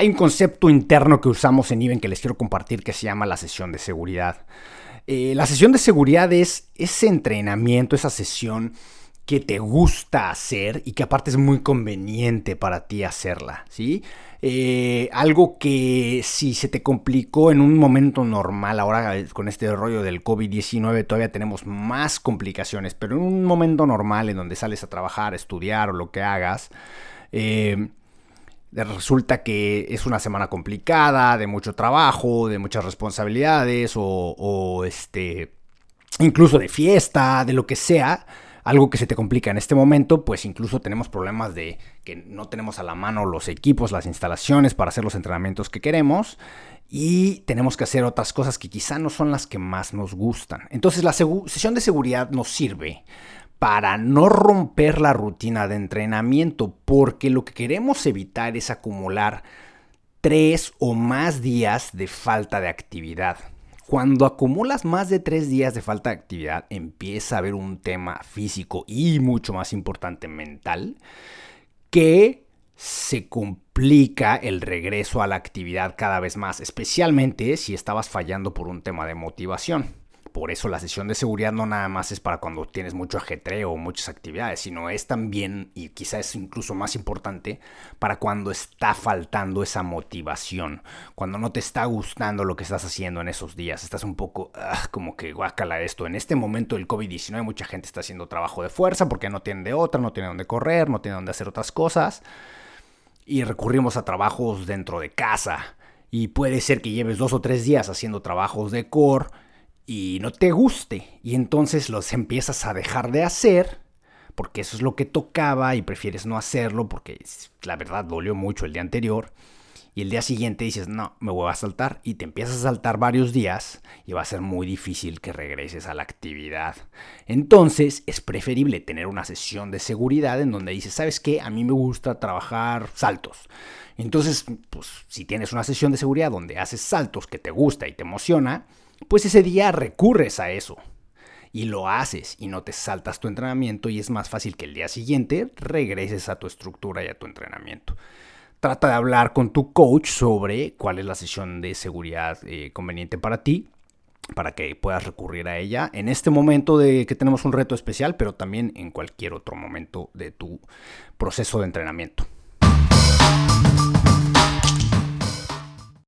Hay un concepto interno que usamos en Iben que les quiero compartir que se llama la sesión de seguridad. Eh, la sesión de seguridad es ese entrenamiento, esa sesión que te gusta hacer y que aparte es muy conveniente para ti hacerla, ¿sí? Eh, algo que si se te complicó en un momento normal, ahora con este rollo del COVID-19 todavía tenemos más complicaciones, pero en un momento normal en donde sales a trabajar, estudiar o lo que hagas, eh, resulta que es una semana complicada, de mucho trabajo, de muchas responsabilidades o, o este, incluso de fiesta, de lo que sea algo que se te complica en este momento, pues incluso tenemos problemas de que no tenemos a la mano los equipos, las instalaciones para hacer los entrenamientos que queremos y tenemos que hacer otras cosas que quizá no son las que más nos gustan. Entonces la sesión de seguridad nos sirve para no romper la rutina de entrenamiento, porque lo que queremos evitar es acumular tres o más días de falta de actividad. Cuando acumulas más de tres días de falta de actividad, empieza a haber un tema físico y mucho más importante mental que se complica el regreso a la actividad cada vez más, especialmente si estabas fallando por un tema de motivación. Por eso la sesión de seguridad no nada más es para cuando tienes mucho ajetreo o muchas actividades, sino es también, y quizás es incluso más importante, para cuando está faltando esa motivación, cuando no te está gustando lo que estás haciendo en esos días, estás un poco ah, como que guácala esto. En este momento del COVID-19 mucha gente está haciendo trabajo de fuerza porque no tiene de otra, no tiene dónde correr, no tiene dónde hacer otras cosas. Y recurrimos a trabajos dentro de casa. Y puede ser que lleves dos o tres días haciendo trabajos de core y no te guste y entonces los empiezas a dejar de hacer porque eso es lo que tocaba y prefieres no hacerlo porque la verdad dolió mucho el día anterior y el día siguiente dices no, me voy a saltar y te empiezas a saltar varios días y va a ser muy difícil que regreses a la actividad. Entonces es preferible tener una sesión de seguridad en donde dices, ¿sabes qué? A mí me gusta trabajar saltos. Entonces, pues si tienes una sesión de seguridad donde haces saltos que te gusta y te emociona, pues ese día recurres a eso y lo haces y no te saltas tu entrenamiento y es más fácil que el día siguiente regreses a tu estructura y a tu entrenamiento. Trata de hablar con tu coach sobre cuál es la sesión de seguridad eh, conveniente para ti, para que puedas recurrir a ella en este momento de que tenemos un reto especial, pero también en cualquier otro momento de tu proceso de entrenamiento.